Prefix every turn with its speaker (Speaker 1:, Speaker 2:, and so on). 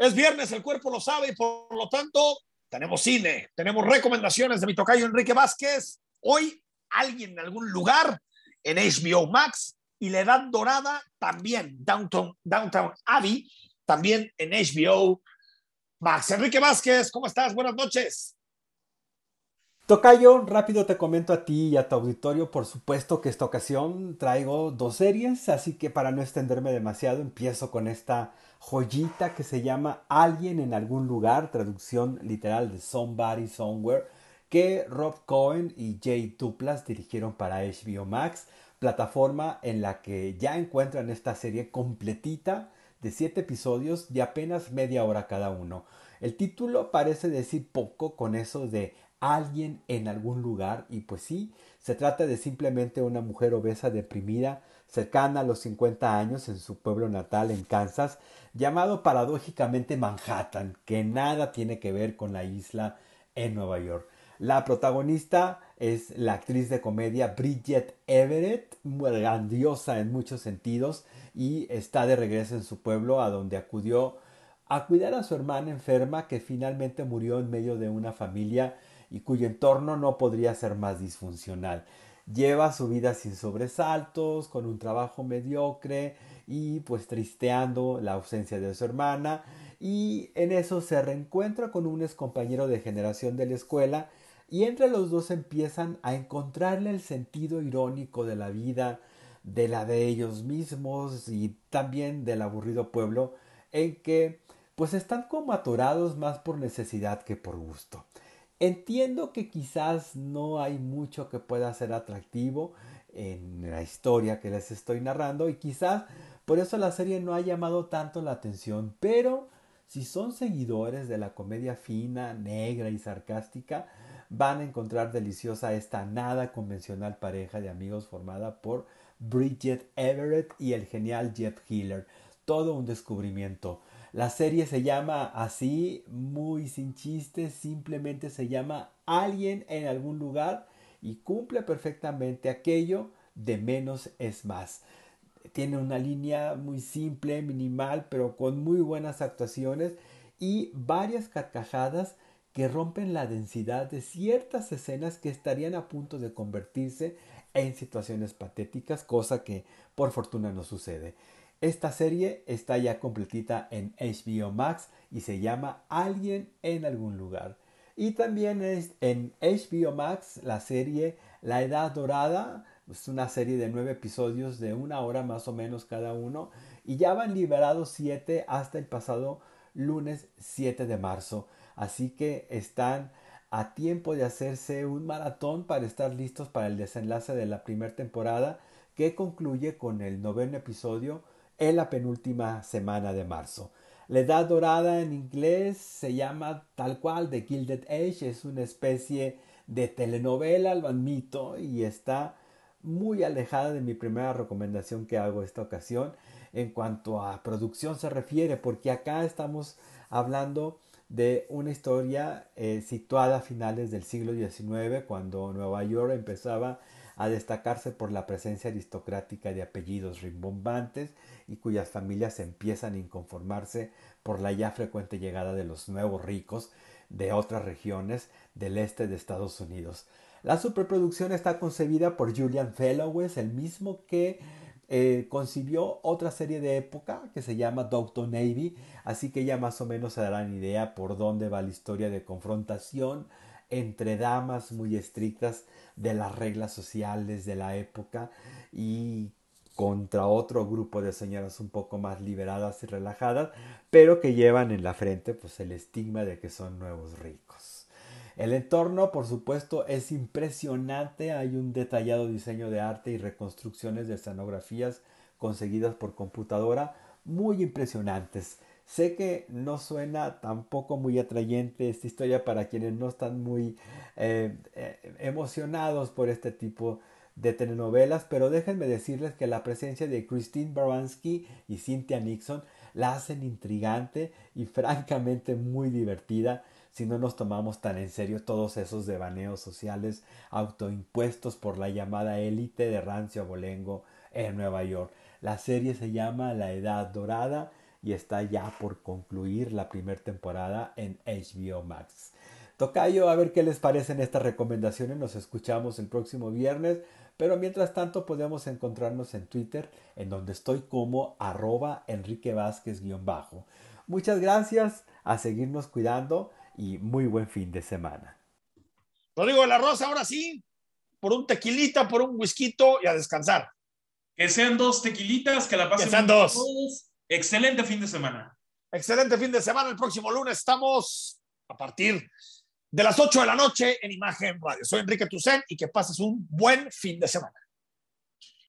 Speaker 1: Es viernes, el cuerpo lo sabe y por lo tanto tenemos cine, tenemos recomendaciones de mi tocayo Enrique Vázquez. Hoy alguien en algún lugar en HBO Max y la edad dorada también, Downtown, Downtown Abbey, también en HBO Max. Enrique Vázquez, ¿cómo estás? Buenas noches.
Speaker 2: Tocayo, rápido te comento a ti y a tu auditorio, por supuesto que esta ocasión traigo dos series, así que para no extenderme demasiado empiezo con esta joyita que se llama Alguien en algún lugar, traducción literal de Somebody Somewhere, que Rob Cohen y Jay Duplas dirigieron para HBO Max, plataforma en la que ya encuentran esta serie completita de siete episodios de apenas media hora cada uno. El título parece decir poco con eso de alguien en algún lugar y pues sí, se trata de simplemente una mujer obesa deprimida cercana a los 50 años en su pueblo natal en Kansas, llamado paradójicamente Manhattan, que nada tiene que ver con la isla en Nueva York. La protagonista es la actriz de comedia Bridget Everett, muy grandiosa en muchos sentidos, y está de regreso en su pueblo a donde acudió a cuidar a su hermana enferma que finalmente murió en medio de una familia y cuyo entorno no podría ser más disfuncional. Lleva su vida sin sobresaltos, con un trabajo mediocre y pues tristeando la ausencia de su hermana y en eso se reencuentra con un ex compañero de generación de la escuela y entre los dos empiezan a encontrarle el sentido irónico de la vida, de la de ellos mismos y también del aburrido pueblo en que pues están como atorados más por necesidad que por gusto. Entiendo que quizás no hay mucho que pueda ser atractivo en la historia que les estoy narrando y quizás por eso la serie no ha llamado tanto la atención, pero si son seguidores de la comedia fina, negra y sarcástica, van a encontrar deliciosa esta nada convencional pareja de amigos formada por Bridget Everett y el genial Jeff Hiller. Todo un descubrimiento. La serie se llama así, muy sin chistes, simplemente se llama Alguien en algún lugar y cumple perfectamente aquello de menos es más. Tiene una línea muy simple, minimal, pero con muy buenas actuaciones y varias carcajadas que rompen la densidad de ciertas escenas que estarían a punto de convertirse en situaciones patéticas, cosa que por fortuna no sucede. Esta serie está ya completita en HBO Max y se llama Alguien en algún lugar. Y también es en HBO Max la serie La Edad Dorada, es una serie de nueve episodios de una hora más o menos cada uno y ya van liberados siete hasta el pasado lunes 7 de marzo. Así que están a tiempo de hacerse un maratón para estar listos para el desenlace de la primera temporada que concluye con el noveno episodio en la penúltima semana de marzo. La Edad Dorada en inglés se llama tal cual The Gilded Age, es una especie de telenovela, lo admito, y está muy alejada de mi primera recomendación que hago esta ocasión en cuanto a producción se refiere, porque acá estamos hablando de una historia eh, situada a finales del siglo XIX, cuando Nueva York empezaba a destacarse por la presencia aristocrática de apellidos rimbombantes y cuyas familias empiezan a inconformarse por la ya frecuente llegada de los nuevos ricos de otras regiones del este de Estados Unidos. La superproducción está concebida por Julian Fellowes, el mismo que eh, concibió otra serie de época que se llama Doctor Navy, así que ya más o menos se darán idea por dónde va la historia de confrontación entre damas muy estrictas de las reglas sociales de la época y contra otro grupo de señoras un poco más liberadas y relajadas, pero que llevan en la frente pues el estigma de que son nuevos ricos. El entorno, por supuesto, es impresionante, hay un detallado diseño de arte y reconstrucciones de escenografías conseguidas por computadora muy impresionantes. Sé que no suena tampoco muy atrayente esta historia para quienes no están muy eh, eh, emocionados por este tipo de telenovelas, pero déjenme decirles que la presencia de Christine Baranski y Cynthia Nixon la hacen intrigante y francamente muy divertida si no nos tomamos tan en serio todos esos devaneos sociales autoimpuestos por la llamada élite de rancio abolengo en Nueva York. La serie se llama La Edad Dorada y está ya por concluir la primera temporada en HBO Max. Tocayo, a ver qué les parecen estas recomendaciones. Nos escuchamos el próximo viernes. Pero mientras tanto podemos encontrarnos en Twitter, en donde estoy como arroba Enrique Vázquez-bajo. Muchas gracias, a seguirnos cuidando y muy buen fin de semana.
Speaker 1: Rodrigo de la Rosa, ahora sí, por un tequilita, por un whisky y a descansar.
Speaker 3: Que sean dos tequilitas, que la pasen.
Speaker 1: Que sean dos.
Speaker 3: Excelente fin de semana.
Speaker 1: Excelente fin de semana. El próximo lunes estamos a partir de las 8 de la noche en Imagen Radio. Soy Enrique Tucen y que pases un buen fin de semana.